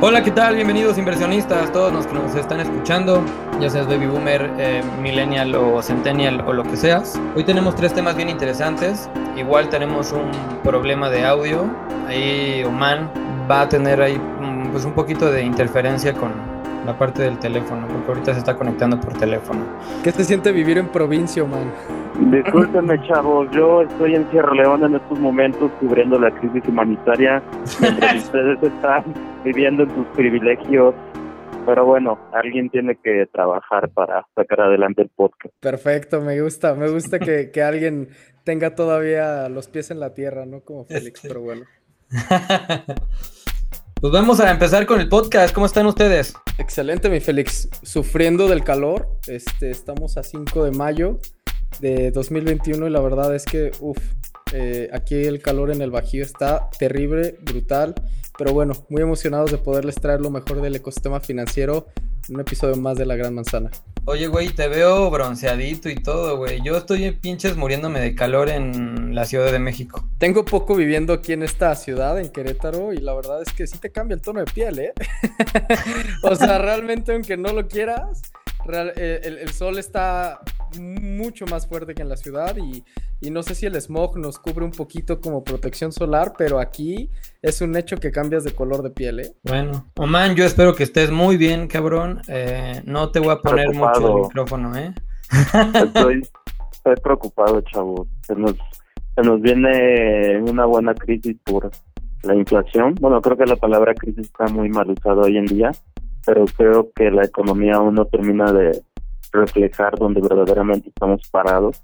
Hola, ¿qué tal? Bienvenidos inversionistas, todos los que nos están escuchando, ya seas baby boomer, eh, millennial o centennial o lo que seas. Hoy tenemos tres temas bien interesantes. Igual tenemos un problema de audio. Ahí Oman va a tener ahí mm, pues un poquito de interferencia con la parte del teléfono, porque ahorita se está conectando por teléfono. ¿Qué se siente vivir en provincia, Oman? Discúlpenme, chavos, yo estoy en Sierra Leona en estos momentos cubriendo la crisis humanitaria, mientras ustedes están viviendo en sus privilegios. Pero bueno, alguien tiene que trabajar para sacar adelante el podcast. Perfecto, me gusta, me gusta que, que alguien tenga todavía los pies en la tierra, ¿no? Como Félix, pero bueno. Pues vamos a empezar con el podcast. ¿Cómo están ustedes? Excelente, mi Félix. Sufriendo del calor. Este, estamos a 5 de mayo de 2021 y la verdad es que, uff, eh, aquí el calor en el Bajío está terrible, brutal. Pero bueno, muy emocionados de poderles traer lo mejor del ecosistema financiero en un episodio más de La Gran Manzana. Oye, güey, te veo bronceadito y todo, güey. Yo estoy pinches muriéndome de calor en la Ciudad de México. Tengo poco viviendo aquí en esta ciudad, en Querétaro, y la verdad es que sí te cambia el tono de piel, ¿eh? o sea, realmente, aunque no lo quieras, eh, el, sol está mucho más fuerte que en la ciudad y, no sé si el smog nos cubre un poquito como protección solar, pero aquí es un hecho que cambias de color de piel, ¿eh? Bueno, Oman, yo espero que estés muy bien, cabrón. Eh, no te voy a poner mucho el micrófono, ¿eh? Estoy, estoy preocupado, chavo. Se nos, se nos viene una buena crisis por la inflación. Bueno, creo que la palabra crisis está muy mal usada hoy en día pero creo que la economía aún no termina de reflejar donde verdaderamente estamos parados.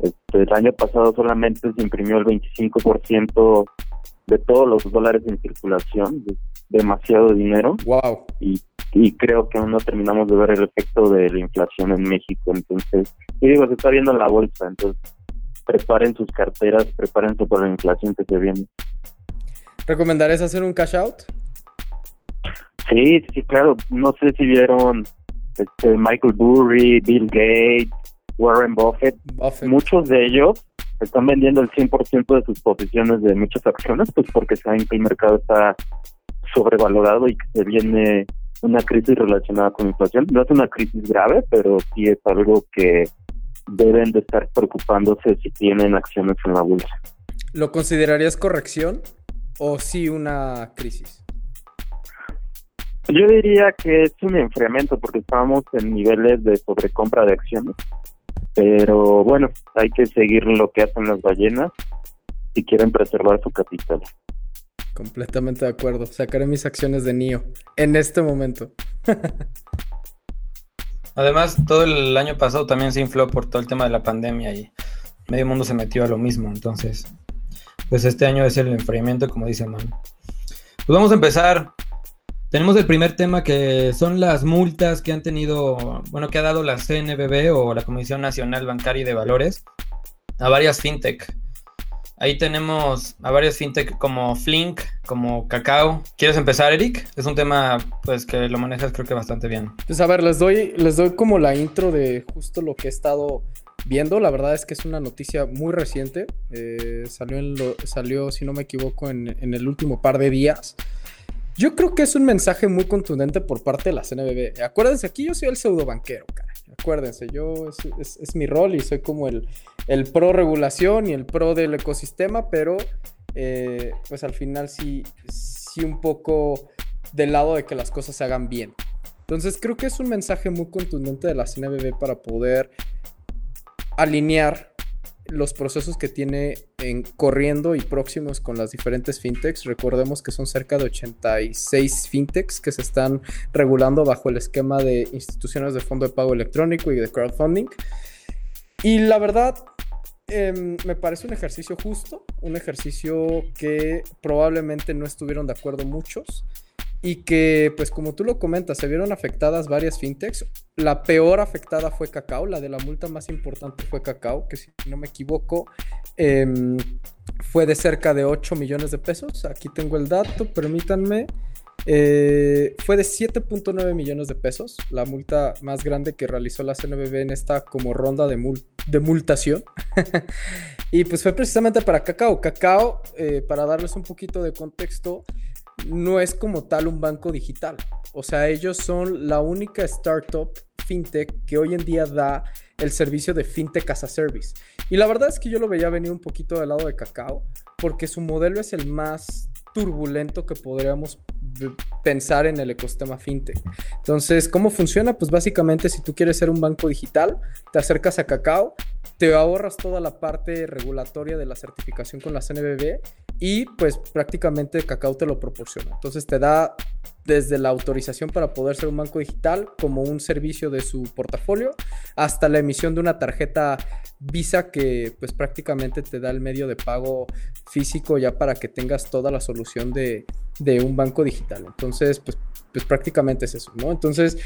Este, el año pasado solamente se imprimió el 25% de todos los dólares en circulación, demasiado dinero. Wow. Y, y creo que aún no terminamos de ver el efecto de la inflación en México. Entonces, y digo, se está viendo en la bolsa, entonces preparen sus carteras, prepárense por la inflación que se viene. ¿Recomendarías hacer un cash out? Sí, sí, claro. No sé si vieron este, Michael Burry, Bill Gates, Warren Buffett. Muchos de ellos están vendiendo el 100% de sus posiciones de muchas acciones, pues porque saben que el mercado está sobrevalorado y que se viene una crisis relacionada con la inflación. No es una crisis grave, pero sí es algo que deben de estar preocupándose si tienen acciones en la bolsa. ¿Lo considerarías corrección o sí una crisis? Yo diría que es un enfriamiento porque estamos en niveles de sobrecompra de acciones. Pero bueno, hay que seguir lo que hacen las ballenas si quieren preservar su capital. Completamente de acuerdo. Sacaré mis acciones de NIO en este momento. Además, todo el año pasado también se infló por todo el tema de la pandemia y medio mundo se metió a lo mismo. Entonces, pues este año es el enfriamiento, como dice Man. Pues vamos a empezar tenemos el primer tema que son las multas que han tenido, bueno, que ha dado la CNBB o la Comisión Nacional Bancaria y de Valores a varias fintech. Ahí tenemos a varias fintech como Flink, como Cacao. ¿Quieres empezar, Eric? Es un tema pues que lo manejas creo que bastante bien. Pues a ver, les doy, les doy como la intro de justo lo que he estado viendo. La verdad es que es una noticia muy reciente. Eh, salió, en lo, salió, si no me equivoco, en, en el último par de días. Yo creo que es un mensaje muy contundente por parte de la CNBB. Acuérdense, aquí yo soy el pseudo banquero, cara. Acuérdense, yo es, mi rol y soy como el, el, pro regulación y el pro del ecosistema, pero eh, pues al final sí, sí un poco del lado de que las cosas se hagan bien. Entonces creo que es un mensaje muy contundente de la CNBB para poder alinear los procesos que tiene en corriendo y próximos con las diferentes fintechs. Recordemos que son cerca de 86 fintechs que se están regulando bajo el esquema de instituciones de fondo de pago electrónico y de crowdfunding. Y la verdad, em, me parece un ejercicio justo, un ejercicio que probablemente no estuvieron de acuerdo muchos y que, pues como tú lo comentas, se vieron afectadas varias fintechs. La peor afectada fue Cacao, la de la multa más importante fue Cacao, que si no me equivoco em, fue de cerca de 8 millones de pesos. Aquí tengo el dato, permítanme. Eh, fue de 7.9 millones de pesos, la multa más grande que realizó la CNBB en esta como ronda de, de multación. y pues fue precisamente para Cacao. Cacao, eh, para darles un poquito de contexto, no es como tal un banco digital. O sea, ellos son la única startup fintech que hoy en día da el servicio de fintech as a service. Y la verdad es que yo lo veía venir un poquito del lado de Cacao, porque su modelo es el más turbulento que podríamos pensar en el ecosistema fintech. Entonces, ¿cómo funciona? Pues básicamente si tú quieres ser un banco digital, te acercas a Cacao, te ahorras toda la parte regulatoria de la certificación con la CNBB y pues prácticamente Cacao te lo proporciona. Entonces te da desde la autorización para poder ser un banco digital como un servicio de su portafolio hasta la emisión de una tarjeta Visa que pues prácticamente te da el medio de pago físico ya para que tengas toda la solución de, de un banco digital. Entonces pues, pues prácticamente es eso, ¿no? Entonces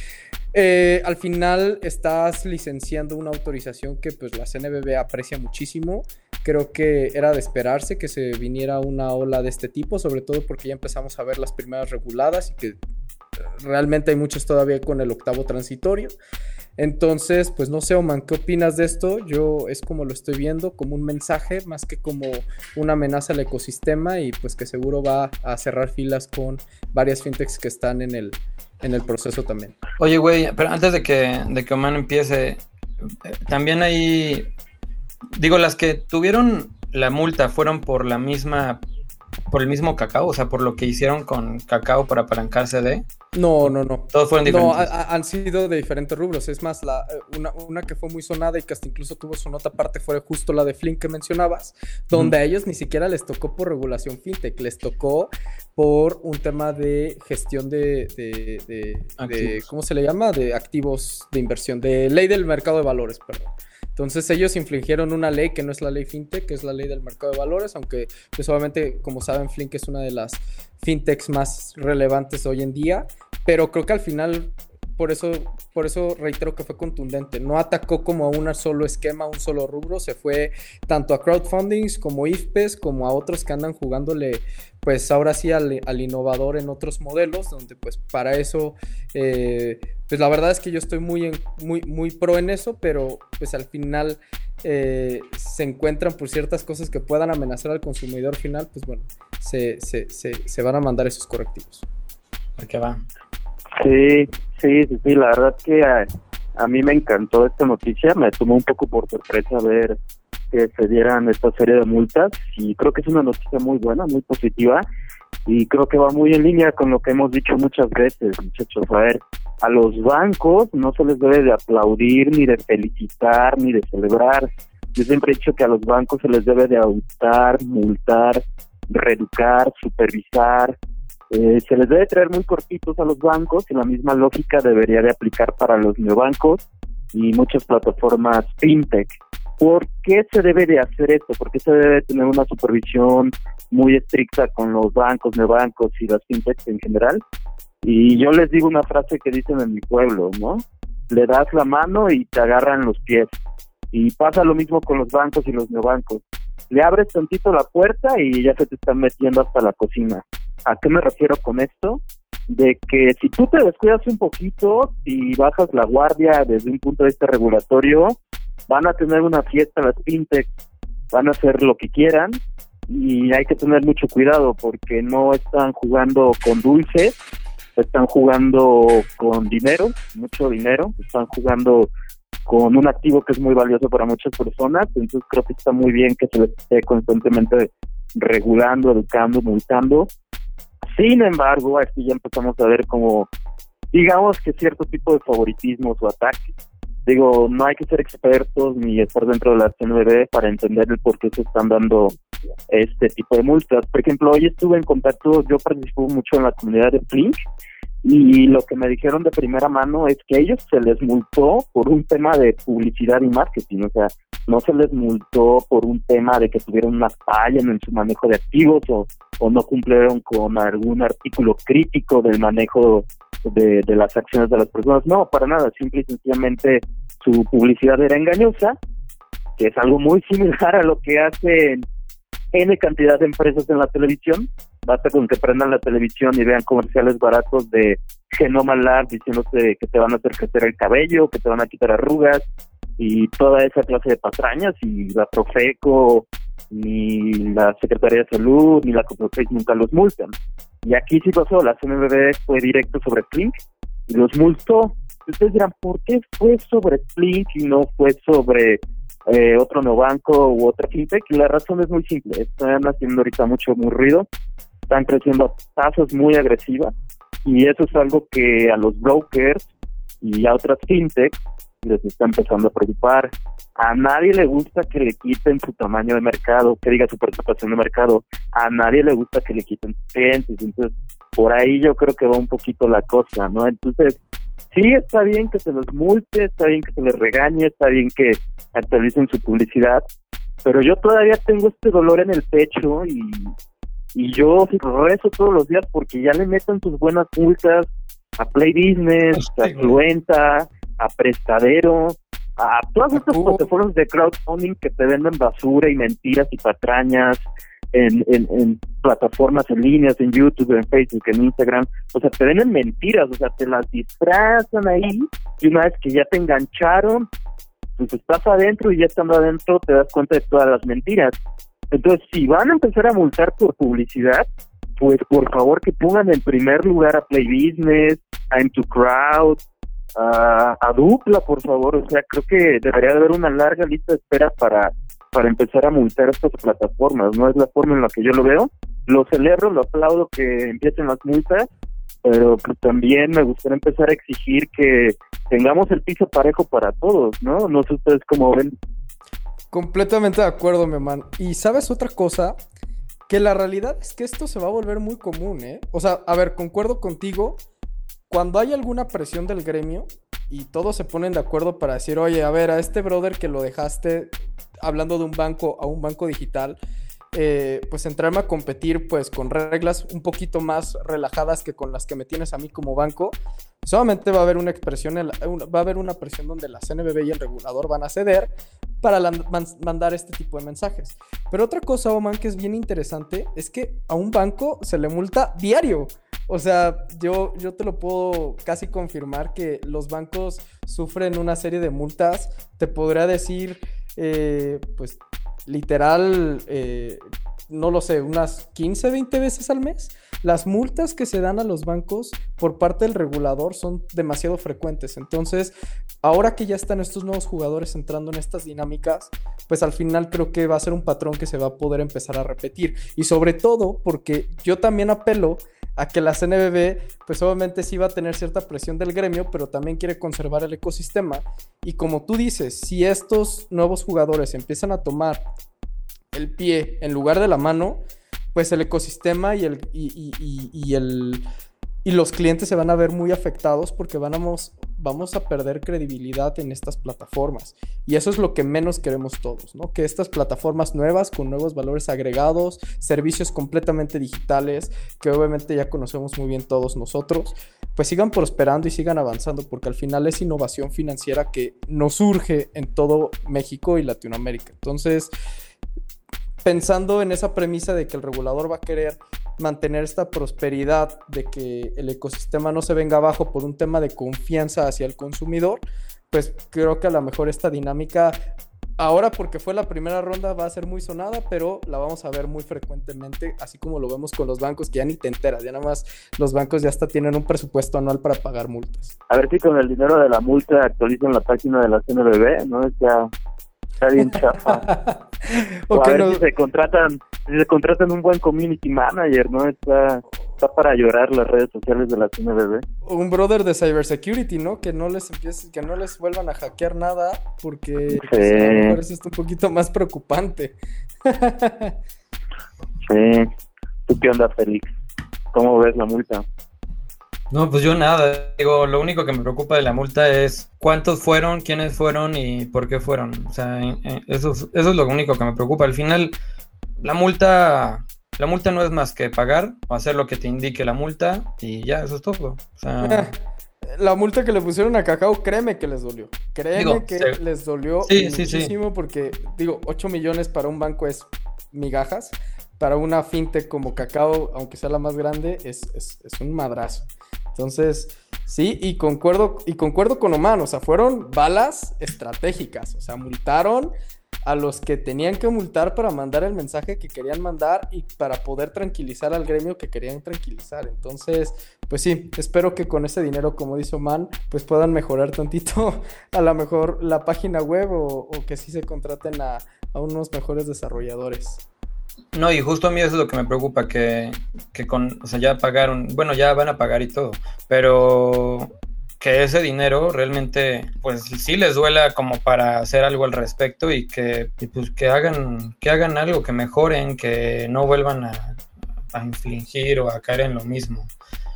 eh, al final estás licenciando una autorización que pues la CNBB aprecia muchísimo. Creo que era de esperarse que se viniera una ola de este tipo, sobre todo porque ya empezamos a ver las primeras reguladas y que eh, realmente hay muchos todavía con el octavo transitorio. Entonces, pues no sé, Oman, ¿qué opinas de esto? Yo es como lo estoy viendo, como un mensaje más que como una amenaza al ecosistema y pues que seguro va a cerrar filas con varias fintechs que están en el, en el proceso también. Oye, güey, pero antes de que, de que Oman empiece, también hay, digo, las que tuvieron la multa fueron por la misma por el mismo cacao, o sea, por lo que hicieron con cacao para apalancarse de. No, no, no. Todos fueron diferentes. No, han sido de diferentes rubros. Es más, la, eh, una, que fue muy sonada y que hasta incluso tuvo su nota aparte fue justo la de Flink que mencionabas, donde a ellos ni siquiera les tocó por regulación fintech, les tocó por un tema de gestión de, de, de ¿cómo se le llama? De activos de inversión, de ley del mercado de valores, perdón. Entonces ellos infligieron una ley que no es la ley fintech, que es la ley del mercado de valores, aunque pues obviamente como saben Flink es una de las fintechs más relevantes hoy en día, pero creo que al final por eso, por eso reitero que fue contundente. No atacó como a un solo esquema, un solo rubro. Se fue tanto a crowdfundings como IFPES, como a otros que andan jugándole, pues ahora sí al, innovador en otros modelos, donde pues para eso, eh, pues la verdad es que yo estoy muy, muy, muy pro en eso, pero pues al final eh, se encuentran por ciertas cosas que puedan amenazar al consumidor final, pues bueno, se, se, se, se van a mandar esos correctivos. ¿A qué va? Sí, sí, sí, sí, la verdad que a, mí me encantó esta noticia, me tomó un poco por sorpresa ver que se dieran esta serie de multas y creo que es una noticia muy buena, muy positiva y creo que va muy en línea con lo que hemos dicho muchas veces, muchachos. A ver, a los bancos no se les debe de aplaudir, ni de felicitar, ni de celebrar. Yo siempre he dicho que a los bancos se les debe de auditar, multar, reeducar, supervisar, eh, se les debe traer muy cortitos a los bancos y la misma lógica debería de aplicar para los neobancos y muchas plataformas fintech. ¿Por qué se debe de hacer esto? ¿Por qué se debe tener una supervisión muy estricta con los bancos, neobancos y las fintechs en general? Y yo les digo una frase que dicen en mi pueblo, ¿no? Le das la mano y te agarran los pies. Y pasa lo mismo con los bancos y los neobancos. Le abres tantito la puerta y ya se te están metiendo hasta la cocina. ¿A qué me refiero con esto? De que si tú te descuidas un poquito y bajas la guardia desde un punto de vista regulatorio, van a tener una fiesta las fintech, van a hacer lo que quieran y hay que tener mucho cuidado porque no están jugando con dulces, están jugando con dinero, mucho dinero, están jugando con un activo que es muy valioso para muchas personas, entonces creo que está muy bien que se les esté constantemente regulando, educando, multando sin embargo, aquí ya empezamos a ver como, digamos que cierto tipo de favoritismos o ataques. Digo, no hay que ser expertos ni estar dentro de la CNBB para entender el por qué se están dando este tipo de multas. Por ejemplo, hoy estuve en contacto, yo participo mucho en la comunidad de Flink y lo que me dijeron de primera mano es que ellos se les multó por un tema de publicidad y marketing, o sea, no se les multó por un tema de que tuvieron una falla en su manejo de activos o, o no cumplieron con algún artículo crítico del manejo de, de las acciones de las personas. No, para nada, simple y sencillamente su publicidad era engañosa, que es algo muy similar a lo que hacen N cantidad de empresas en la televisión. Basta con que prendan la televisión y vean comerciales baratos de Genoma Lab diciéndote que te van a hacer crecer el cabello, que te van a quitar arrugas, y toda esa clase de patrañas y la Profeco ni la Secretaría de Salud ni la Coprotex nunca los multan. Y aquí sí pasó, la CNBB fue directo sobre Flink y los multó. Ustedes dirán, ¿por qué fue sobre Flink y no fue sobre eh, otro no banco u otra fintech? La razón es muy simple, están haciendo ahorita mucho, muy ruido, están creciendo tasas muy agresivas y eso es algo que a los brokers y a otras fintechs les está empezando a preocupar. A nadie le gusta que le quiten su tamaño de mercado, que diga su participación de mercado. A nadie le gusta que le quiten clientes. Entonces, por ahí yo creo que va un poquito la cosa, ¿no? Entonces, sí está bien que se los multe, está bien que se les regañe, está bien que actualicen su publicidad, pero yo todavía tengo este dolor en el pecho y, y yo rezo todos los días porque ya le metan sus buenas multas a Play Business, a Fluenta, a prestadero, a todas estas plataformas de crowdfunding que te venden basura y mentiras y patrañas en, en, en, plataformas en líneas, en YouTube, en Facebook, en Instagram. O sea, te venden mentiras, o sea, te las disfrazan ahí y una vez que ya te engancharon, pues estás adentro y ya estando adentro te das cuenta de todas las mentiras. Entonces, si van a empezar a multar por publicidad, pues por favor que pongan en primer lugar a Play Business, a M2Crowd, a, dupla, por favor. O sea, creo que debería haber una larga lista de espera para, para empezar a multar estas plataformas. No es la forma en la que yo lo veo. Lo celebro, lo aplaudo que empiecen las multas, pero pues también me gustaría empezar a exigir que tengamos el piso parejo para todos, ¿no? No sé ustedes cómo ven. Completamente de acuerdo, mi man. Y sabes otra cosa, que la realidad es que esto se va a volver muy común, ¿eh? O sea, a ver, concuerdo contigo cuando hay alguna presión del gremio y todos se ponen de acuerdo para decir, oye, a ver, a este brother que lo dejaste hablando de un banco a un banco digital, eh, pues entrarme a competir pues con reglas un poquito más relajadas que con las que me tienes a mí como banco, solamente va a haber una expresión, va a haber una presión donde la CNBB y el regulador van a ceder para mandar este tipo de mensajes. Pero otra cosa, Oman, que es bien interesante, es que a un banco se le multa diario. O sea, yo, yo te lo puedo casi confirmar que los bancos sufren una serie de multas. Te podría decir, eh, pues, literal, eh, no lo sé, unas 15, 20 veces al mes. Las multas que se dan a los bancos por parte del regulador son demasiado frecuentes. Entonces, ahora que ya están estos nuevos jugadores entrando en estas dinámicas, pues al final creo que va a ser un patrón que se va a poder empezar a repetir. Y sobre todo porque yo también apelo a que la CNBB, pues obviamente sí va a tener cierta presión del gremio, pero también quiere conservar el ecosistema. Y como tú dices, si estos nuevos jugadores empiezan a tomar el pie en lugar de la mano, pues el ecosistema y el, y, el, y los clientes se van a ver muy afectados porque vamos, vamos a perder credibilidad en estas plataformas. Y eso es lo que menos queremos todos, ¿no? Que estas plataformas nuevas, con nuevos valores agregados, servicios completamente digitales, que obviamente ya conocemos muy bien todos nosotros, pues sigan prosperando y sigan avanzando, porque al final es innovación financiera que nos surge en todo México y Latinoamérica. Entonces, pensando en esa premisa de que el regulador va a querer mantener esta prosperidad, de que el ecosistema no se venga abajo por un tema de confianza hacia el consumidor, pues creo que a lo mejor esta dinámica ahora porque fue la primera ronda va a ser muy sonada, pero la vamos a ver muy frecuentemente, así como lo vemos con los bancos que ya ni te enteras, ya nada más los bancos ya hasta tienen un presupuesto anual para pagar multas. A ver si con el dinero de la multa actualizan la página de la CNBB, ¿no? Ya está bien chafa. o, a ver si se contratan, si se contratan un buen community manager, ¿no? Está, está para llorar las redes sociales de la CNBB. Un brother de cybersecurity, ¿no? Que no les empiece, que no les vuelvan a hackear nada, porque pues, a lo mejor eso está un poquito más preocupante. sí. ¿Tú qué onda, Félix? ¿Cómo ves la multa? No, pues yo nada. Digo, lo único que me preocupa de la multa es cuántos fueron, quiénes fueron y por qué fueron. O sea, eso, eso es lo único que me preocupa. Al final, la multa, la multa no es más que pagar o hacer lo que te indique la multa y ya, eso es todo. O sea, la multa que le pusieron a Cacao, créeme que les dolió. Créeme que les dolió muchísimo porque, digo, 8 millones para un banco es migajas. Para una fintech como Cacao, aunque sea la más grande, es, es un madrazo. Entonces, Sí, y concuerdo, y concuerdo con Oman, o sea, fueron balas estratégicas, o sea, multaron a los que tenían que multar para mandar el mensaje que querían mandar y para poder tranquilizar al gremio que querían tranquilizar. Entonces, pues sí, espero que con ese dinero, como dice Oman, pues puedan mejorar tantito a lo mejor la página web o, que sí se contraten a unos mejores desarrolladores. No, y justo a mí eso es lo que me preocupa, que, que con, o sea, ya pagaron, bueno, ya van a pagar y todo, pero que ese dinero realmente, pues sí les duela como para hacer algo al respecto y que, pues, que hagan, que hagan algo, que mejoren, que no vuelvan a, a infligir o a caer en lo mismo.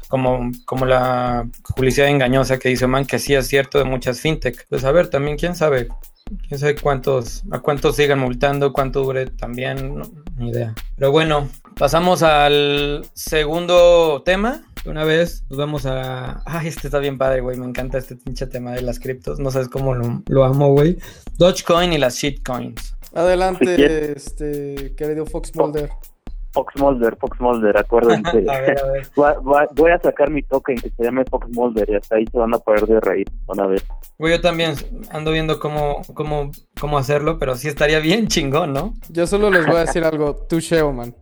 Como, como la publicidad engañosa que dice Man, que sí es cierto de muchas fintech. Pues a ver, también quién sabe, quién sabe cuántos, a cuántos sigan multando, cuánto dure también, ni idea. Pero bueno, pasamos al segundo tema. Una vez nos vamos a. Ay, este está bien padre, güey. Me encanta este pinche tema de las criptos. No sabes cómo lo, amo, güey. Dogecoin y las shitcoins. Adelante, este querido Fox Mulder. Fox Mulder, Fox Mulder, acuérdense. Voy, a sacar mi token que se llame Fox Mulder y hasta ahí se van a poder de reír. Van a ver. Güey, yo también ando viendo cómo, cómo, cómo hacerlo, pero sí estaría bien chingón, ¿no? Yo solo les voy a decir algo. Touche, man.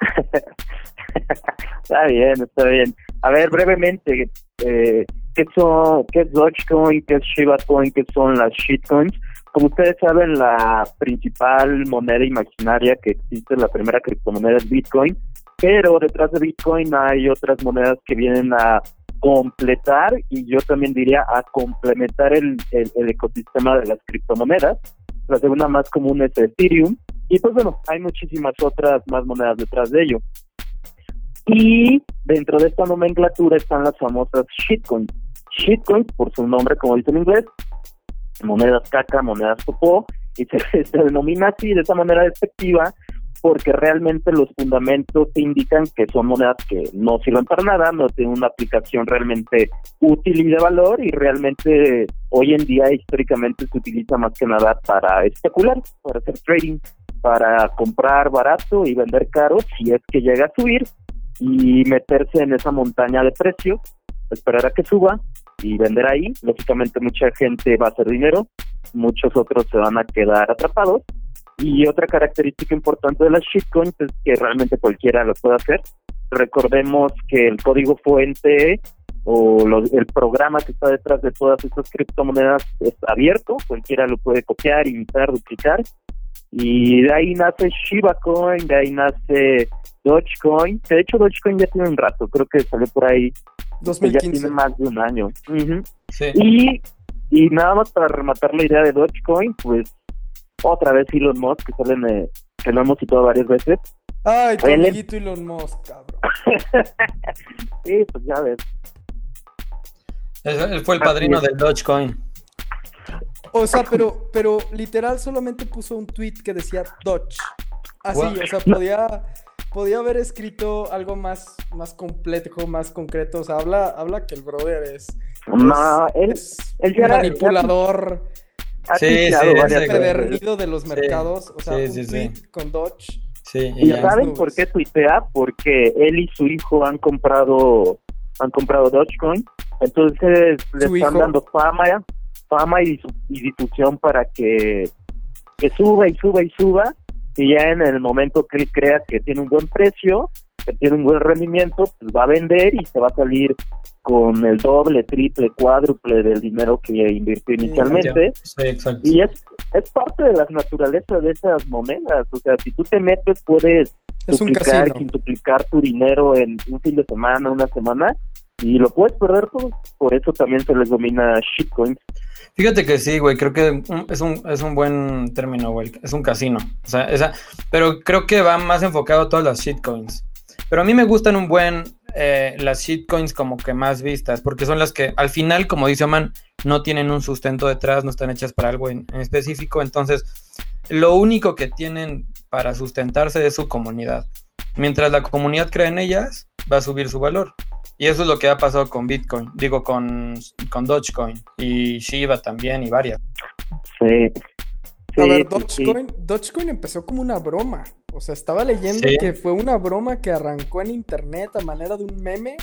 está bien, está bien. A ver, brevemente, eh, ¿qué, son, ¿qué es Dogecoin? ¿Qué es Shiba Coin? ¿Qué son las shitcoins? Como ustedes saben, la principal moneda imaginaria que existe, la primera criptomoneda es Bitcoin, pero detrás de Bitcoin hay otras monedas que vienen a completar y yo también diría a complementar el, el, ecosistema de las criptomonedas. La segunda más común es Ethereum y pues bueno, hay muchísimas otras más monedas detrás de ello. Y dentro de esta nomenclatura están las famosas shitcoins. Shitcoins, por su nombre, como dice en inglés, monedas caca, monedas popó, y se, denomina así de esa manera despectiva porque realmente los fundamentos indican que son monedas que no sirven para nada, no tienen una aplicación realmente útil y de valor y realmente hoy en día históricamente se utiliza más que nada para especular, para hacer trading, para comprar barato y vender caro si es que llega a subir y meterse en esa montaña de precios, esperar a que suba y vender ahí. Lógicamente mucha gente va a hacer dinero, muchos otros se van a quedar atrapados. Y otra característica importante de las shitcoins es que realmente cualquiera lo puede hacer. Recordemos que el código fuente o el programa que está detrás de todas estas criptomonedas es abierto, cualquiera lo puede copiar, imitar, duplicar. Y de ahí nace Shiba Coin, de ahí nace Dogecoin. De hecho, Dogecoin ya tiene un rato, creo que salió por ahí 2015. Ya tiene más de un año. Y, y nada más para rematar la idea de Dogecoin, pues otra vez Elon Musk, que salen, que lo hemos citado varias veces. Ay, tu amiguito Elon Musk, cabrón. sí, pues ya ves. Él fue el padrino del Dogecoin. O sea, pero, pero literal solamente puso un tweet que decía Doge. Así, o sea, podía podía haber escrito algo más, más complejo, más concreto. O sea, habla, habla que el brother es. No, él, es un manipulador. Sí, sí, de los mercados. o sea, un tweet con Dodge. Sí, ¿Y saben por qué tuitea? Porque él y su hijo han comprado han comprado Dogecoin. Entonces le están dando fama, fama y, y difusión para que, que suba y suba y suba y ya en el momento que él crea que tiene un buen precio, que tiene un buen rendimiento, pues va a vender y se va a salir con el doble, triple, cuádruple del dinero que invirtió inicialmente. y es, es parte de la naturaleza de esas monedas. O sea, si tú te metes, puedes duplicar, quintuplicar tu dinero en un fin de semana, una semana, y lo puedes perder. Por eso también se les domina shitcoins. Fíjate que sí, güey, creo que es un, es un buen término, güey. Es un casino. O sea, esa, pero creo que va más enfocado a todas las shitcoins. Pero a mí me gustan un buen eh, las shitcoins como que más vistas, porque son las que al final, como dice Oman, no tienen un sustento detrás, no están hechas para algo en, específico. Entonces, lo único que tienen para sustentarse es su comunidad. Mientras la comunidad crea en ellas, va a subir su valor. Y eso es lo que ha pasado con Bitcoin, digo, con, con Dogecoin y Shiba también y varias. Sí. a ver, Dogecoin, Dogecoin empezó como una broma. O sea, estaba leyendo que fue una broma que arrancó en internet a manera de un meme.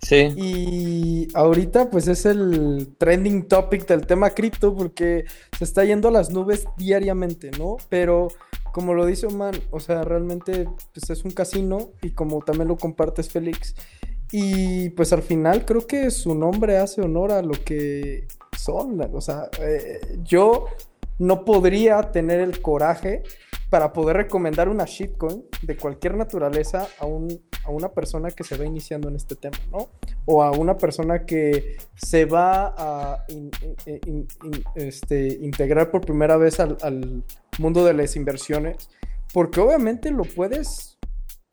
Sí. Y ahorita pues es el trending topic del tema cripto porque se está yendo a las nubes diariamente, ¿no? Pero como lo dice Oman, o sea, realmente pues es un casino y como también lo compartes Félix. Y pues al final creo que su nombre hace honor a lo que son. O sea, eh, yo no podría tener el coraje para poder recomendar una shitcoin de cualquier naturaleza a, un, a una persona que se va iniciando en este tema, ¿no? O a una persona que se va a este, integrar por primera vez al, al mundo de las inversiones, porque obviamente lo puedes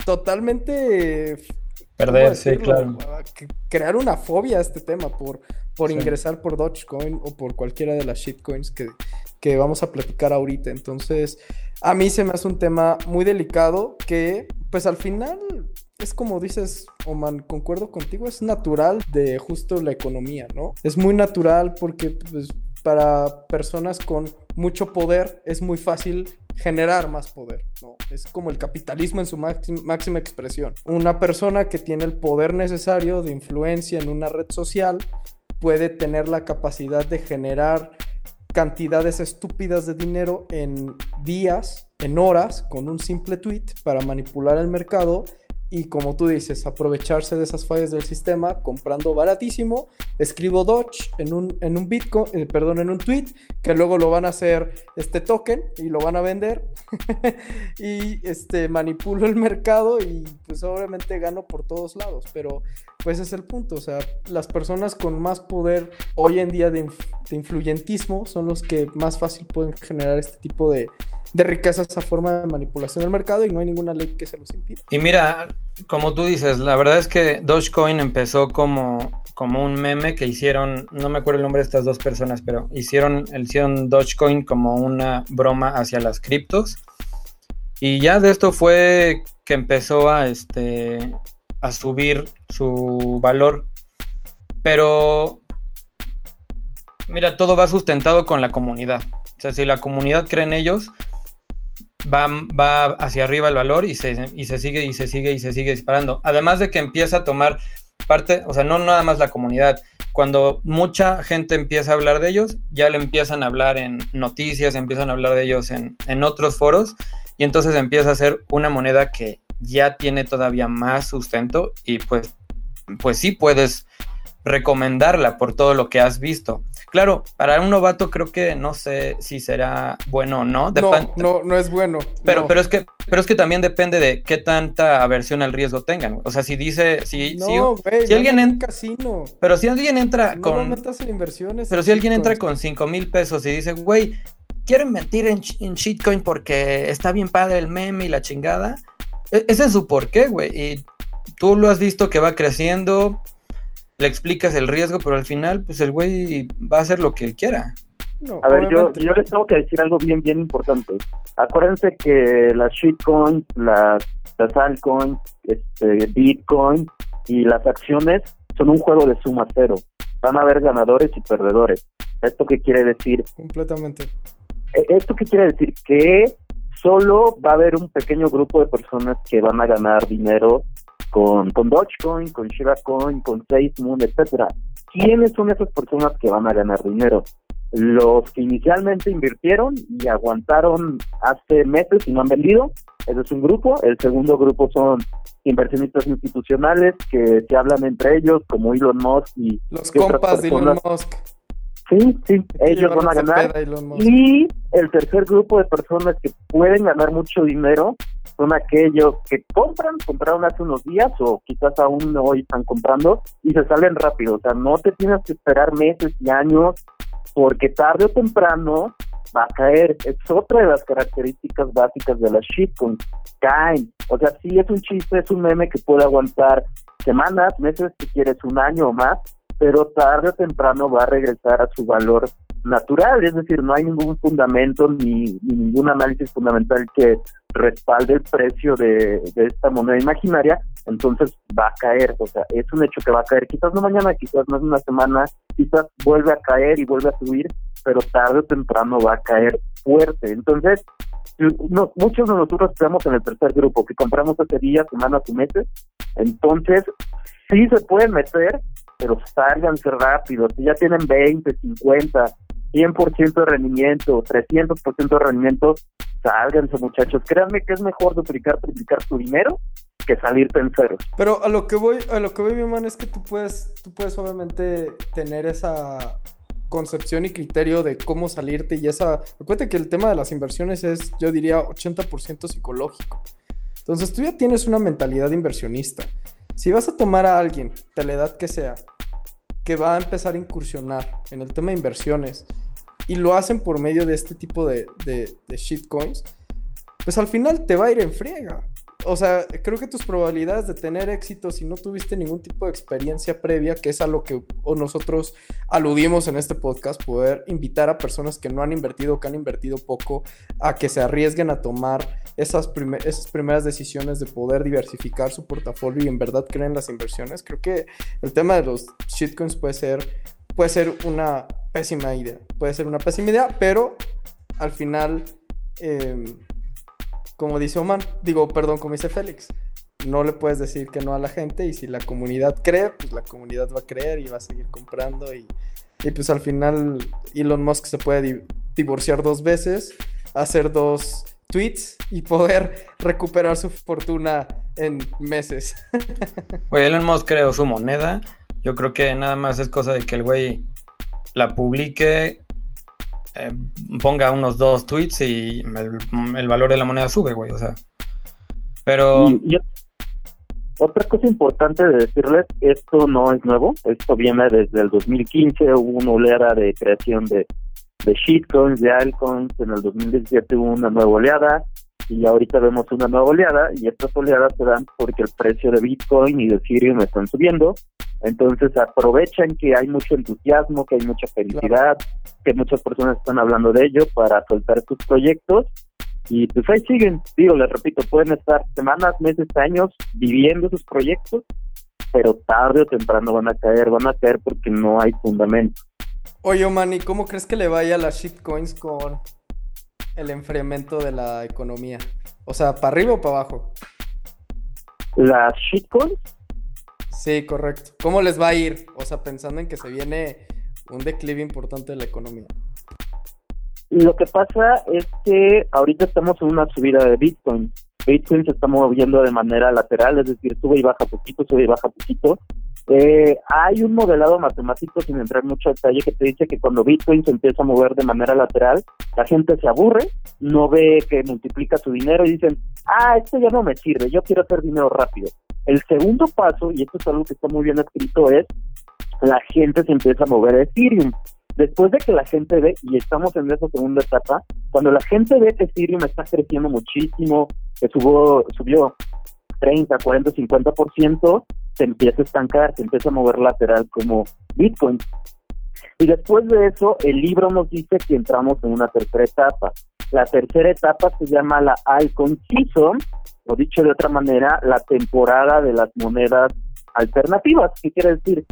totalmente perder, sí, claro. Crear una fobia a este tema por, por ingresar por Dogecoin o por cualquiera de las shitcoins que, que vamos a platicar ahorita. Entonces, a mí se me hace un tema muy delicado que, pues al final, es como dices, Oman, concuerdo contigo, es natural de justo la economía, ¿no? Es muy natural porque, pues, para personas con mucho poder es muy fácil generar más poder, ¿no? Es como el capitalismo en su máxima expresión. Una persona que tiene el poder necesario de influencia en una red social puede tener la capacidad de generar cantidades estúpidas de dinero en días, en horas, con un simple tweet para manipular el mercado y como tú dices, aprovecharse de esas fallas del sistema comprando baratísimo. Escribo Dodge en un, en un Bitcoin, eh, perdón, en un tweet, que luego lo van a hacer este token y lo van a vender. y este manipulo el mercado y pues obviamente gano por todos lados. Pero pues es el punto. O sea, las personas con más poder hoy en día de, de influyentismo son los que más fácil pueden generar este tipo de de riqueza esa forma de manipulación del mercado y no hay ninguna ley que se los impida. Y mira, como tú dices, la verdad es que Dogecoin empezó como, como un meme que hicieron, no me acuerdo el nombre de estas dos personas, pero hicieron, hicieron Dogecoin como una broma hacia las criptos. Y ya de esto fue que empezó a, este, a subir su valor. Pero, mira, todo va sustentado con la comunidad. O sea, si la comunidad cree en ellos, va, hacia arriba el valor y se, y se sigue y se sigue y se sigue disparando. Además de que empieza a tomar parte, o sea, no nada más la comunidad. Cuando mucha gente empieza a hablar de ellos, ya le empiezan a hablar en noticias, empiezan a hablar de ellos en, en otros foros, y entonces empieza a ser una moneda que ya tiene todavía más sustento y pues, pues sí puedes recomendarla por todo lo que has visto. Claro, para un novato creo que no sé si será bueno o no. no, no, no es bueno. Pero, pero es que, pero es que también depende de qué tanta aversión al riesgo tengan. O sea, si dice, si, si, alguien entra casino. Pero si alguien entra con. inversiones. Pero si alguien entra con 5 mil pesos y dice, güey, quiero invertir en, en shitcoin porque está bien padre el meme y la chingada. E, ese es su porqué, güey. Y tú lo has visto que va creciendo le explicas el riesgo, pero al final, pues el güey va a hacer lo que quiera. a ver, yo, yo les tengo que decir algo bien, bien importante. Acuérdense que las shitcoins, las, las altcoins, este, Bitcoin y las acciones son un juego de suma cero. Van a haber ganadores y perdedores. ¿Esto qué quiere decir? Completamente. E, ¿Esto qué quiere decir? Que solo va a haber un pequeño grupo de personas que van a ganar dinero con, con Dogecoin, con Shiba Coin, con SafeMoon, etcétera. ¿Quiénes son esas personas que van a ganar dinero? Los que inicialmente invirtieron y aguantaron hace meses y no han vendido, ese es un grupo. El segundo grupo son inversionistas institucionales que se hablan entre ellos, como Elon Musk y... Los compas de Elon Musk. Sí, sí, ellos van a ganar. Y el tercer grupo de personas que pueden ganar mucho dinero son aquellos que compran, compraron hace unos días o quizás aún hoy están comprando y se salen rápido. O sea, no te tienes que esperar meses y años porque tarde o temprano va a caer. Es otra de las características básicas de las shitcoins. Caen. O sea, sí es un chiste, es un meme que puede aguantar semanas, meses, si quieres un año o más, pero tarde o temprano va a regresar a su valor natural, es decir, no hay ningún fundamento ni, ningún análisis fundamental que respalde el precio de, esta moneda imaginaria, entonces va a caer, o sea, es un hecho que va a caer, quizás no mañana, quizás no es una semana, quizás vuelve a caer y vuelve a subir, pero tarde o temprano va a caer fuerte. Entonces, muchos de nosotros estamos en el tercer grupo, que compramos hace días, semanas o meses, entonces sí se pueden meter, pero sálganse rápido. Si ya tienen 20, 50, 100% de rendimiento, 300% de rendimiento, sálganse muchachos. Créanme que es mejor duplicar, triplicar tu dinero que salirte en cero. Pero a lo que voy, a lo que voy, mi hermano, es que tú puedes, tú puedes obviamente tener esa concepción y criterio de cómo salirte y esa... Recuerda que el tema de las inversiones es, yo diría, 80% psicológico. Entonces tú ya tienes una mentalidad inversionista. Si vas a tomar a alguien, de la edad que sea, que va a empezar a incursionar en el tema de inversiones y lo hacen por medio de este tipo de, de, de shitcoins, pues al final te va a ir en friega. O sea, creo que tus probabilidades de tener éxito si no tuviste ningún tipo de experiencia previa, que es a lo que nosotros aludimos en este podcast, poder invitar a personas que no han invertido, que han invertido poco, a que se arriesguen a tomar esas, esas primeras decisiones de poder diversificar su portafolio y en verdad creen las inversiones. Creo que el tema de los shitcoins puede ser, puede ser una pésima idea, puede ser una pésima idea, pero al final... Eh, como dice Oman, digo, perdón, como dice Félix, no le puedes decir que no a la gente y si la comunidad cree, pues la comunidad va a creer y va a seguir comprando y, pues al final Elon Musk se puede divorciar dos veces, hacer dos tweets y poder recuperar su fortuna en meses. Güey, Elon Musk creó su moneda. Yo creo que nada más es cosa de que el güey la publique, eh, ponga unos dos tweets y el, valor de la moneda sube, güey, o sea. Pero... otra cosa importante de decirles, esto no es nuevo, esto viene desde el 2015, hubo una oleada de creación de, de shitcoins, de altcoins, en el 2017 hubo una nueva oleada, y ahorita vemos una nueva oleada y estas oleadas se dan porque el precio de Bitcoin y de Ethereum están subiendo. Entonces aprovechan que hay mucho entusiasmo, que hay mucha felicidad, que muchas personas están hablando de ello para soltar sus proyectos y pues ahí siguen. Digo, les repito, pueden estar semanas, meses, años viviendo sus proyectos, pero tarde o temprano van a caer, van a caer porque no hay fundamento. Oye, Manny, ¿cómo crees que le vaya a las shitcoins con el enfriamiento de la economía? O sea, ¿para arriba o para abajo? ¿Las shitcoins? Sí, correcto. ¿Cómo les va a ir? O sea, pensando en que se viene un declive importante de la economía. Lo que pasa es que ahorita estamos en una subida de Bitcoin. Bitcoin se está moviendo de manera lateral, es decir, sube y baja poquito, sube y baja poquito. Eh, hay un modelado matemático, sin entrar mucho detalle, que te dice que cuando Bitcoin se empieza a mover de manera lateral, la gente se aburre, no ve que multiplica su dinero y dicen, ah, esto ya no me sirve, yo quiero hacer dinero rápido. El segundo paso, y esto es algo que está muy bien escrito, es la gente se empieza a mover a Ethereum. Después de que la gente ve, y estamos en esa segunda etapa, cuando la gente ve que Ethereum está creciendo muchísimo, que subió, subió 30, 40, 50%, se empieza a estancar, se empieza a mover lateral como Bitcoin. Y después de eso, el libro nos dice que entramos en una tercera etapa. La tercera etapa se llama la Altcoin Season, o dicho de otra manera, la temporada de las monedas alternativas. ¿Qué quiere decir?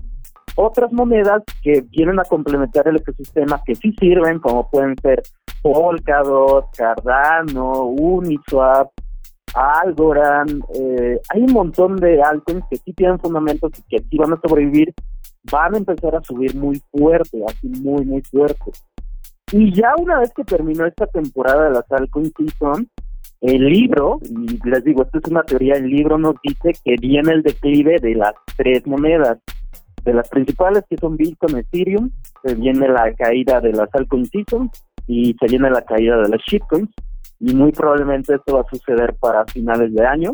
Otras monedas que vienen a complementar el ecosistema que sí sirven, como pueden ser Polkadot, Cardano, Uniswap, Algorand, eh, hay un montón de altcoins que sí tienen fundamentos y que sí van a sobrevivir, van a empezar a subir muy fuerte, así muy, muy fuerte. Y ya una vez que terminó esta temporada de las altcoins season, el libro, y les digo, esto es una teoría, el libro nos dice que viene el declive de las tres monedas. De las principales que son Bitcoin, Ethereum, se viene la caída de las altcoins season y se viene la caída de las shitcoins y muy probablemente esto va a suceder para finales de año.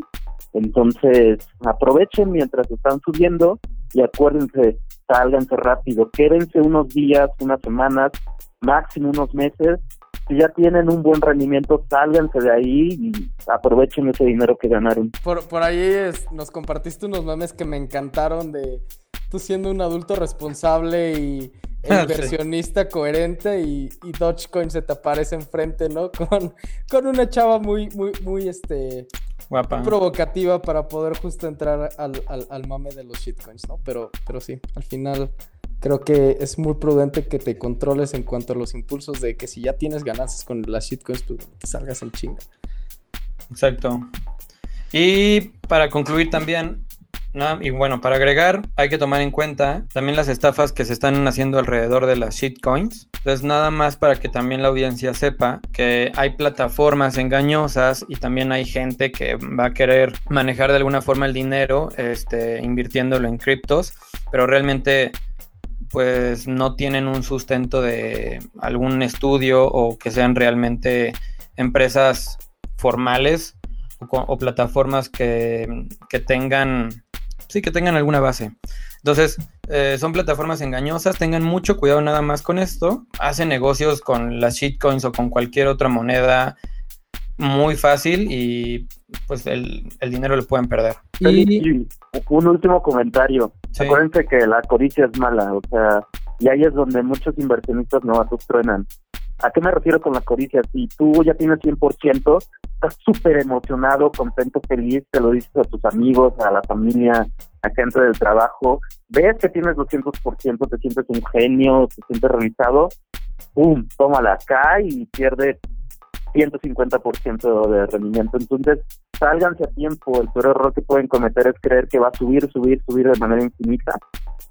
Entonces, aprovechen mientras están subiendo y acuérdense, sálganse rápido, quédense unos días, unas semanas, máximo unos meses. Si ya tienen un buen rendimiento, sálganse de ahí y aprovechen ese dinero que ganaron. Por, por ahí nos compartiste unos memes que me encantaron de tú siendo un adulto responsable y inversionista coherente y, Dogecoin se te aparece enfrente, ¿no? Con, con una chava muy, muy, muy, este... Guapa. provocativa para poder justo entrar al, al, mame de los shitcoins, ¿no? Pero, pero sí, al final creo que es muy prudente que te controles en cuanto a los impulsos de que si ya tienes ganancias con las shitcoins, te salgas en chinga. Exacto. Y para concluir también, y bueno, para agregar, hay que tomar en cuenta también las estafas que se están haciendo alrededor de las shitcoins. Entonces, nada más para que también la audiencia sepa que hay plataformas engañosas y también hay gente que va a querer manejar de alguna forma el dinero este, invirtiéndolo en criptos, pero realmente pues no tienen un sustento de algún estudio o que sean realmente empresas formales o, plataformas que, que, tengan, sí, que tengan alguna base. Entonces, eh, son plataformas engañosas, tengan mucho cuidado nada más con esto. Hacen negocios con las shitcoins o con cualquier otra moneda muy fácil y pues el, dinero lo pueden perder. Y... Un último comentario. Acuérdense que la codicia es mala, o sea, y ahí es donde muchos inversionistas novatos truenan. ¿A qué me refiero con la codicia? Si tú ya tienes 100%, estás súper emocionado, contento, feliz, te lo dices a tus amigos, a la familia, a gente del trabajo, ves que tienes 200%, te sientes un genio, te sientes realizado, ¡pum! Tómala acá y pierde 150% de rendimiento. Entonces, sálganse a tiempo. El peor error que pueden cometer es creer que va a subir, subir, subir de manera infinita.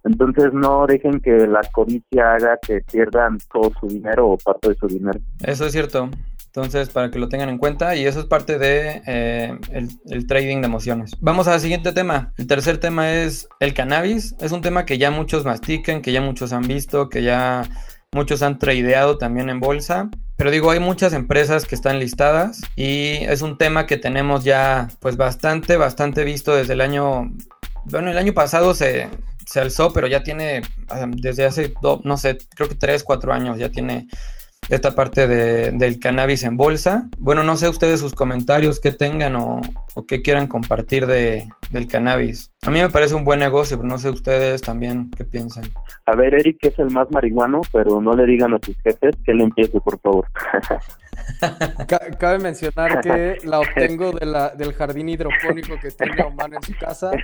Entonces, no dejen que la codicia haga que pierdan todo su dinero o parte de su dinero. Eso es cierto. Entonces, para que lo tengan en cuenta, y eso es parte de eh, el, trading de emociones. Vamos al siguiente tema. El tercer tema es el cannabis. Es un tema que ya muchos mastiquen, que ya muchos han visto, que ya muchos han tradeado también en bolsa. Pero digo, hay muchas empresas que están listadas y es un tema que tenemos ya pues bastante, bastante visto desde el año, bueno, el año pasado se, se alzó, pero ya tiene, ah, desde hace, no sé, creo que 3, 4 años ya tiene esta parte de, del cannabis en bolsa. Bueno, no sé ustedes sus comentarios que tengan o, o que quieran compartir de, del cannabis. A mí me parece un buen negocio, pero no sé ustedes también qué piensan. A ver, Eric es el más marihuano, pero no le digan a sus jefes que le empiece, por favor. Cabe mencionar que la obtengo de la, del jardín hidropónico que tiene Oman en su casa.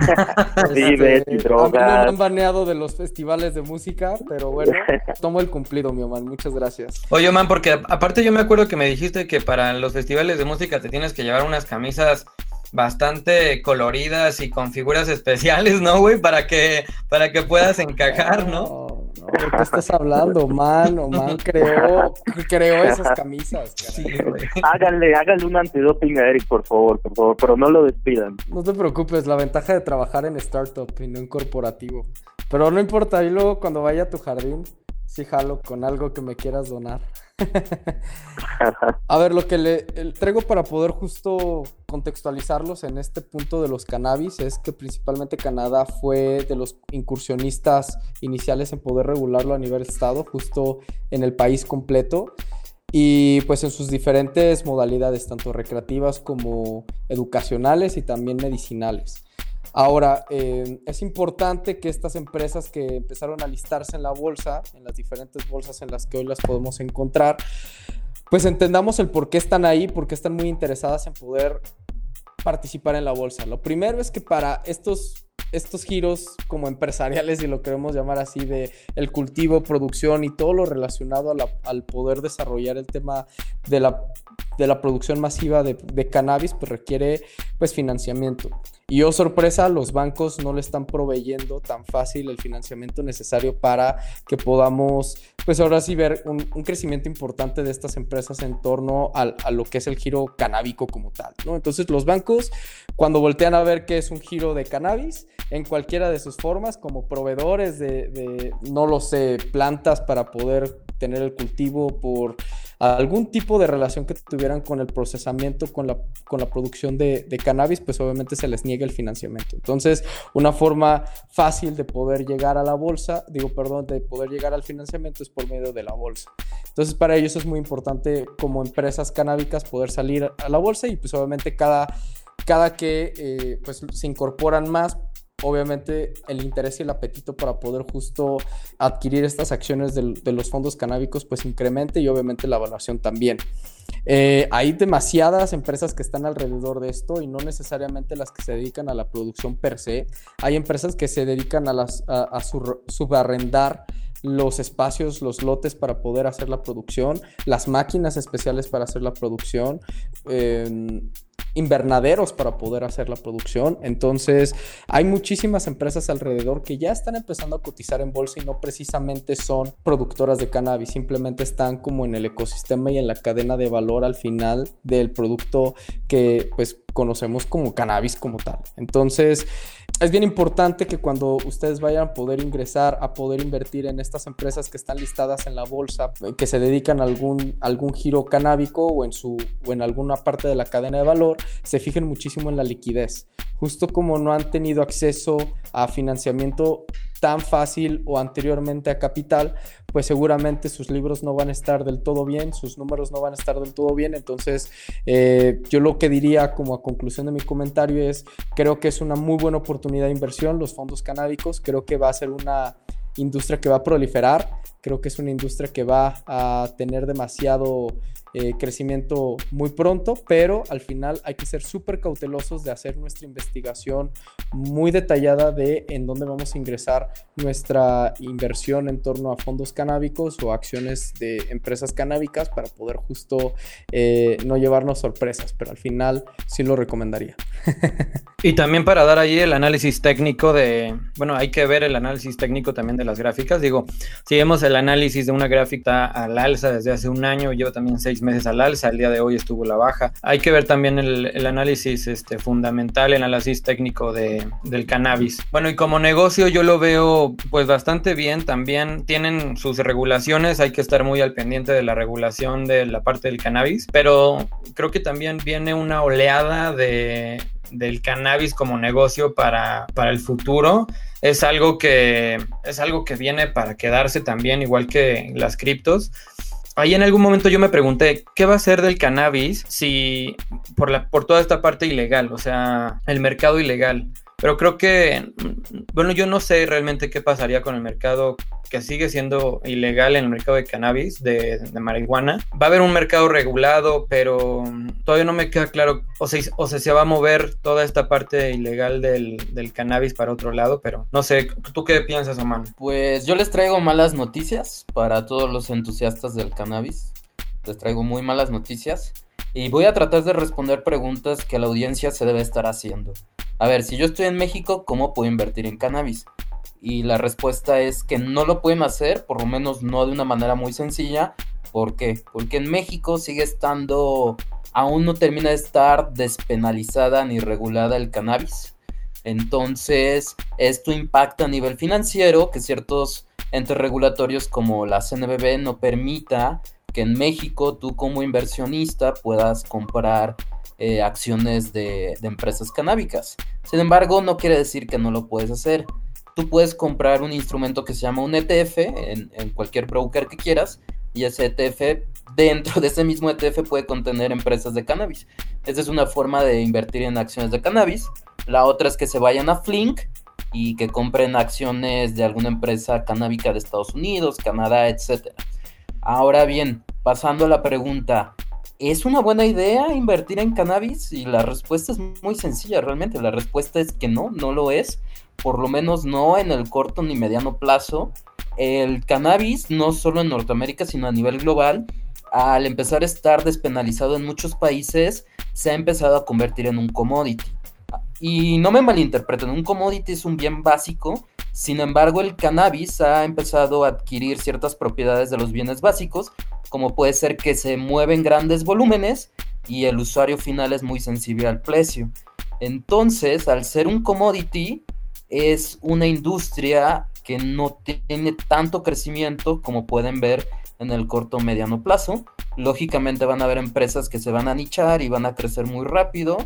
Sí, este, drogas. A mí me han baneado de los festivales de música, pero bueno, tomo el cumplido, mi Oman. Muchas gracias. Oye, Oman, porque aparte yo me acuerdo que me dijiste que para los festivales de música te tienes que llevar unas camisas bastante coloridas y con figuras especiales, ¿no, güey? Para que, para que puedas encajar, ¿no? No, ¿de qué estás hablando, man? man creó, creó esas camisas. Sí, háganle, háganle un antidoping a Eric, por favor, por favor, pero no lo despidan. No te preocupes, la ventaja de trabajar en startup y no en corporativo. Pero no importa, y luego cuando vaya a tu jardín, sí jalo con algo que me quieras donar. a ver, lo que le traigo para poder justo contextualizarlos en este punto de los cannabis es que principalmente Canadá fue de los incursionistas iniciales en poder regularlo a nivel estado, justo en el país completo y pues en sus diferentes modalidades, tanto recreativas como educacionales y también medicinales. Ahora, eh, es importante que estas empresas que empezaron a listarse en la bolsa, en las diferentes bolsas en las que hoy las podemos encontrar, pues entendamos el por qué están ahí, por qué están muy interesadas en poder participar en la bolsa. Lo primero es que para estos, estos giros como empresariales, si lo queremos llamar así, de el cultivo, producción y todo lo relacionado al poder desarrollar el tema de la, de la producción masiva de, cannabis, pues requiere pues financiamiento. Y oh sorpresa, los bancos no le están proveyendo tan fácil el financiamiento necesario para que podamos, pues ahora sí, ver un, crecimiento importante de estas empresas en torno a, lo que es el giro canábico como tal, ¿no? Entonces los bancos, cuando voltean a ver qué es un giro de cannabis, en cualquiera de sus formas, como proveedores de, de no lo sé, plantas para poder tener el cultivo, por algún tipo de relación que tuvieran con el procesamiento, con la, con la producción de, cannabis, pues obviamente se les niega el financiamiento. Entonces, una forma fácil de poder llegar a la bolsa, digo, perdón, de poder llegar al financiamiento es por medio de la bolsa. Entonces, para ellos es muy importante como empresas canábicas poder salir a la bolsa y pues obviamente cada, cada que eh, pues, se incorporan más, obviamente el interés y el apetito para poder justo adquirir estas acciones de, los fondos canábicos pues incremente y obviamente la evaluación también. Eh, hay demasiadas empresas que están alrededor de esto y no necesariamente las que se dedican a la producción per se. Hay empresas que se dedican a, las, a, subarrendar los espacios, los lotes para poder hacer la producción, las máquinas especiales para hacer la producción. Eh, invernaderos para poder hacer la producción. Entonces, hay muchísimas empresas alrededor que ya están empezando a cotizar en bolsa y no precisamente son productoras de cannabis, simplemente están como en el ecosistema y en la cadena de valor al final del producto que pues conocemos como cannabis como tal. Entonces, es bien importante que cuando ustedes vayan a poder ingresar, a poder invertir en estas empresas que están listadas en la bolsa, que se dedican a algún, algún giro canábico o en, su, o en alguna parte de la cadena de valor, se fijen muchísimo en la liquidez. Justo como no han tenido acceso a financiamiento tan fácil o anteriormente a capital, pues seguramente sus libros no van a estar del todo bien, sus números no van a estar del todo bien. Entonces, eh, yo lo que diría como a conclusión de mi comentario es, creo que es una muy buena oportunidad de inversión los fondos canábicos, creo que va a ser una industria que va a proliferar, creo que es una industria que va a tener demasiado eh, crecimiento muy pronto, pero al final hay que ser súper cautelosos de hacer nuestra investigación muy detallada de en dónde vamos a ingresar nuestra inversión en torno a fondos canábicos o acciones de empresas canábicas para poder justo eh, no llevarnos sorpresas, pero al final sí lo recomendaría. y también para dar ahí el análisis técnico de, bueno, hay que ver el análisis técnico también de las gráficas. Digo, si vemos el análisis de una gráfica al alza desde hace un año, lleva también seis meses al alza, el día de hoy estuvo la baja. Hay que ver también el, análisis este, fundamental, el análisis técnico de, del cannabis. Bueno, y como negocio yo lo veo pues bastante bien, también tienen sus regulaciones, hay que estar muy al pendiente de la regulación de la parte del cannabis, pero creo que también viene una oleada de del cannabis como negocio para, para el futuro es algo que es algo que viene para quedarse también igual que las criptos ahí en algún momento yo me pregunté, ¿qué va a ser del cannabis si por, la, por toda esta parte ilegal, o sea, el mercado ilegal? Pero creo que, bueno, yo no sé realmente qué pasaría con el mercado que sigue siendo ilegal en el mercado de cannabis, de, marihuana. Va a haber un mercado regulado, pero todavía no me queda claro, o sea, o sea se va a mover toda esta parte ilegal del, del cannabis para otro lado, pero no sé, ¿tú qué piensas, Oman? Pues yo les traigo malas noticias para todos los entusiastas del cannabis. Les traigo muy malas noticias y voy a tratar de responder preguntas que la audiencia se debe estar haciendo. A ver, si yo estoy en México, ¿cómo puedo invertir en cannabis? Y la respuesta es que no lo pueden hacer, por lo menos no de una manera muy sencilla. ¿Por qué? Porque en México sigue estando, aún no termina de estar despenalizada ni regulada el cannabis. Entonces, esto impacta a nivel financiero que ciertos entes regulatorios como la CNBB no permita que en México tú como inversionista puedas comprar eh, acciones de, empresas canábicas. Sin embargo, no quiere decir que no lo puedes hacer. Tú puedes comprar un instrumento que se llama un ETF en, en cualquier broker que quieras y ese ETF, dentro de ese mismo ETF puede contener empresas de cannabis. Esa es una forma de invertir en acciones de cannabis. La otra es que se vayan a Flink y que compren acciones de alguna empresa canábica de Estados Unidos, Canadá, etc. Ahora bien, pasando a la pregunta, ¿Es una buena idea invertir en cannabis? Y la respuesta es muy sencilla, realmente. La respuesta es que no, no lo es. Por lo menos no en el corto ni mediano plazo. El cannabis, no solo en Norteamérica, sino a nivel global, al empezar a estar despenalizado en muchos países, se ha empezado a convertir en un commodity. Y no me malinterpreten, un commodity es un bien básico, sin embargo el cannabis ha empezado a adquirir ciertas propiedades de los bienes básicos, como puede ser que se mueven grandes volúmenes y el usuario final es muy sensible al precio. Entonces, al ser un commodity, es una industria que no tiene tanto crecimiento como pueden ver en el corto o mediano plazo. Lógicamente van a haber empresas que se van a nichar y van a crecer muy rápido.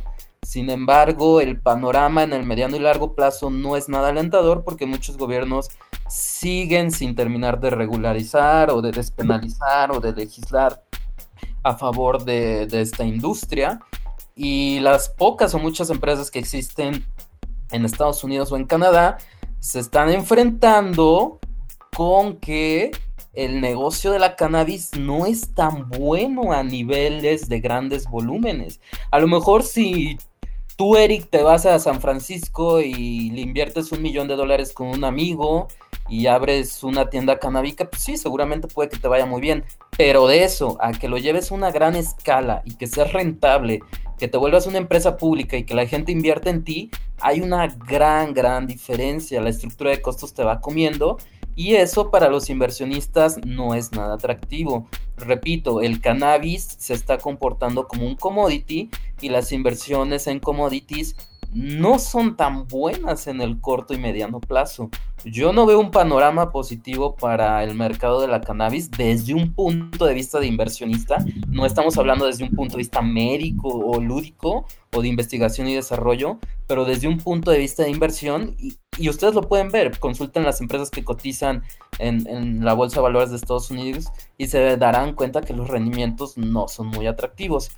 Sin embargo, el panorama en el mediano y largo plazo no es nada alentador porque muchos gobiernos siguen sin terminar de regularizar o de despenalizar o de legislar a favor de, esta industria. Y las pocas o muchas empresas que existen en Estados Unidos o en Canadá se están enfrentando con que el negocio de la cannabis no es tan bueno a niveles de grandes volúmenes. A lo mejor si tú, Eric, te vas a San Francisco y le inviertes un millón de dólares con un amigo y abres una tienda canábica, pues sí, seguramente puede que te vaya muy bien. Pero de eso, a que lo lleves a una gran escala y que seas rentable, que te vuelvas una empresa pública y que la gente invierta en ti, hay una gran, gran diferencia. La estructura de costos te va comiendo y eso para los inversionistas no es nada atractivo. Repito, el cannabis se está comportando como un commodity y las inversiones en commodities no son tan buenas en el corto y mediano plazo. Yo no veo un panorama positivo para el mercado de la cannabis desde un punto de vista de inversionista. No estamos hablando desde un punto de vista médico o lúdico o de investigación y desarrollo, pero desde un punto de vista de inversión ustedes lo pueden ver, consulten las empresas que cotizan en, en, la Bolsa de Valores de Estados Unidos y se darán cuenta que los rendimientos no son muy atractivos.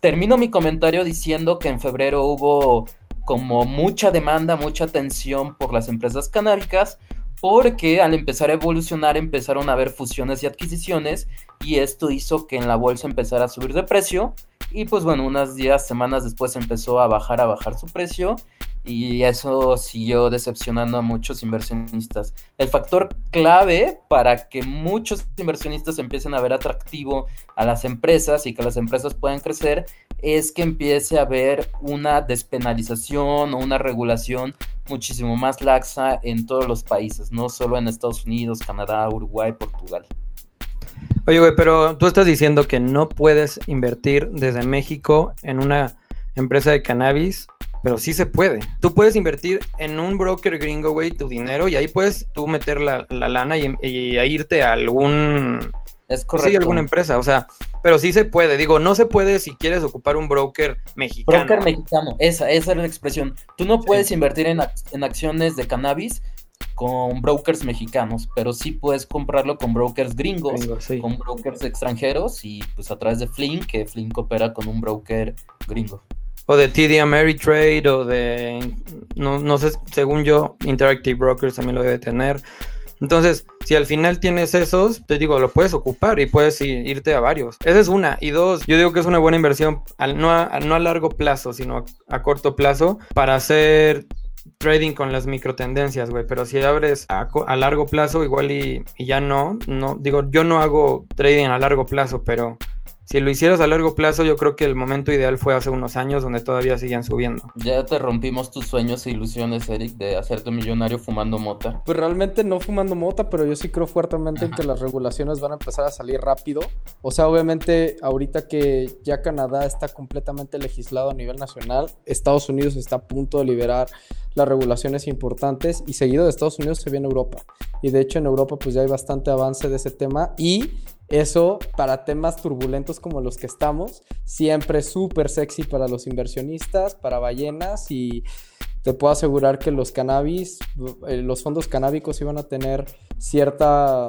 Termino mi comentario diciendo que en febrero hubo como mucha demanda, mucha atención por las empresas canábicas, porque al empezar a evolucionar empezaron a haber fusiones y adquisiciones y esto hizo que en la bolsa empezara a subir de precio y pues bueno, unas días, semanas después empezó a bajar, a bajar su precio y eso siguió decepcionando a muchos inversionistas. El factor clave para que muchos inversionistas empiecen a ver atractivo a las empresas y que las empresas puedan crecer es que empiece a haber una despenalización o una regulación muchísimo más laxa en todos los países, no solo en Estados Unidos, Canadá, Uruguay, Portugal. Oye, güey, pero tú estás diciendo que no puedes invertir desde México en una empresa de cannabis pero sí se puede. Tú puedes invertir en un broker gringo, güey, tu dinero y ahí puedes tú meter la, lana y, irte a algún... Es correcto. Sí, alguna empresa, o sea, pero sí se puede. Digo, no se puede si quieres ocupar un broker mexicano. Broker mexicano, esa, esa es la expresión. Tú no puedes invertir en, en acciones de cannabis con brokers mexicanos, pero sí puedes comprarlo con brokers gringos, con brokers extranjeros y pues a través de Flink, que Flink opera con un broker gringo o de TD Ameritrade o de, no, no sé, según yo, Interactive Brokers también lo debe tener. Entonces, si al final tienes esos, te digo, lo puedes ocupar y puedes irte a varios. Esa es una. Y dos, yo digo que es una buena inversión, al, no, a, no a largo plazo, sino a, corto plazo, para hacer trading con las microtendencias, güey. Pero si abres a, a largo plazo, igual y, y, ya no, no, digo, yo no hago trading a largo plazo, pero si lo hicieras a largo plazo, yo creo que el momento ideal fue hace unos años donde todavía siguen subiendo. Ya te rompimos tus sueños e ilusiones, Eric, de hacerte millonario fumando mota. Pues realmente no fumando mota, pero yo sí creo fuertemente en que las regulaciones van a empezar a salir rápido. O sea, obviamente ahorita que ya Canadá está completamente legislado a nivel nacional, Estados Unidos está a punto de liberar las regulaciones importantes y seguido de Estados Unidos se viene Europa. Y de hecho en Europa pues ya hay bastante avance de ese tema y eso para temas turbulentos como los que estamos, siempre súper sexy para los inversionistas, para ballenas y te puedo asegurar que los cannabis, eh, los fondos canábicos iban a tener cierta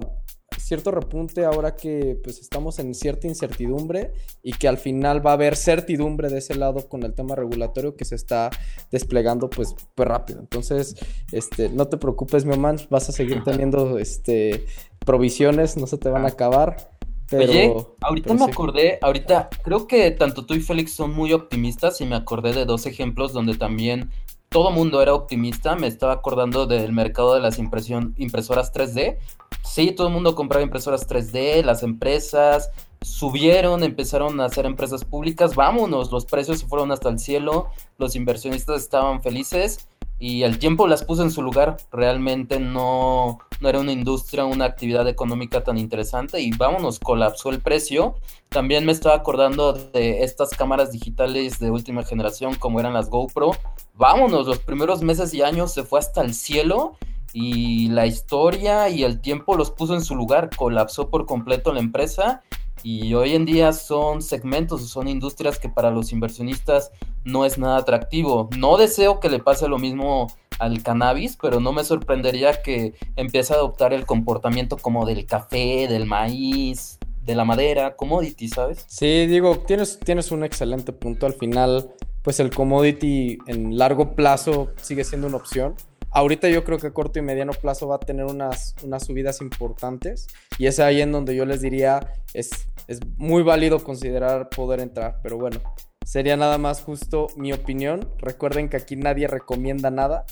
cierto repunte ahora que pues estamos en cierta incertidumbre y que al final va a haber certidumbre de ese lado con el tema regulatorio que se está desplegando pues, pues rápido. Entonces, este, no te preocupes, mi man, vas a seguir teniendo este provisiones, no se te van a acabar. Oye, ahorita me acordé, ahorita creo que tanto tú y Félix son muy optimistas y me acordé de dos ejemplos donde también todo mundo era optimista. Me estaba acordando del mercado de las impresión, impresoras 3D. Sí, todo el mundo compraba impresoras 3D, las empresas subieron, empezaron a hacer empresas públicas. Vámonos, los precios se fueron hasta el cielo, los inversionistas estaban felices y el tiempo las puso en su lugar. Realmente no, no era una industria, una actividad económica tan interesante y vámonos, colapsó el precio. También me estaba acordando de estas cámaras digitales de última generación como eran las GoPro. Vámonos, los primeros meses y años se fue hasta el cielo y la historia y el tiempo los puso en su lugar, colapsó por completo la empresa y hoy en día son segmentos, son industrias que para los inversionistas no es nada atractivo. No deseo que le pase lo mismo al cannabis, pero no me sorprendería que empiece a adoptar el comportamiento como del café, del maíz, de la madera, commodity, ¿sabes? Sí, digo, tienes, tienes un excelente punto. Al final, pues el commodity en largo plazo sigue siendo una opción. Ahorita yo creo que a corto y mediano plazo va a tener unas, unas subidas importantes y es ahí en donde yo les diría es, es muy válido considerar poder entrar, pero bueno, sería nada más justo mi opinión. Recuerden que aquí nadie recomienda nada.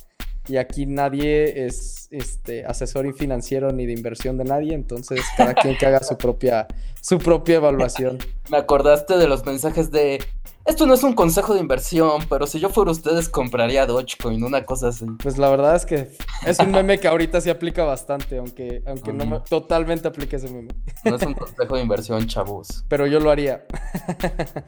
y aquí nadie es este asesor financiero ni de inversión de nadie, entonces cada quien que haga su propia su propia evaluación. Me acordaste de los mensajes de esto no es un consejo de inversión, pero si yo fuera ustedes compraría Dogecoin, una cosa así. Pues la verdad es que es un meme que ahorita se aplica bastante, aunque, aunque no me, totalmente aplique ese meme. No es un consejo de inversión, chavos. Pero yo lo haría.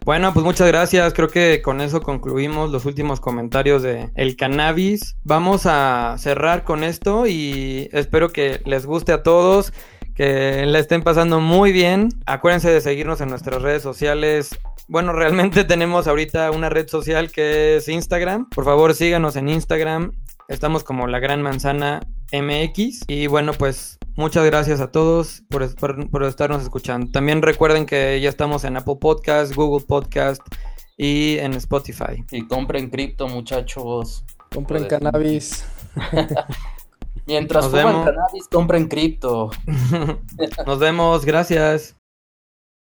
Bueno, pues muchas gracias. Creo que con eso concluimos los últimos comentarios de el cannabis. Vamos a cerrar con esto y espero que les guste a todos que la estén pasando muy bien. Acuérdense de seguirnos en nuestras redes sociales. Bueno, realmente tenemos ahorita una red social que es Instagram. Por favor, síganos en Instagram. Estamos como la Gran Manzana MX. Y bueno, pues muchas gracias a todos por, por, estarnos escuchando. También recuerden que ya estamos en Apple Podcast, Google Podcast y en Spotify. Y compren cripto, muchachos. Compren cannabis. Mientras fuman cannabis, compren cripto. Nos vemos, gracias.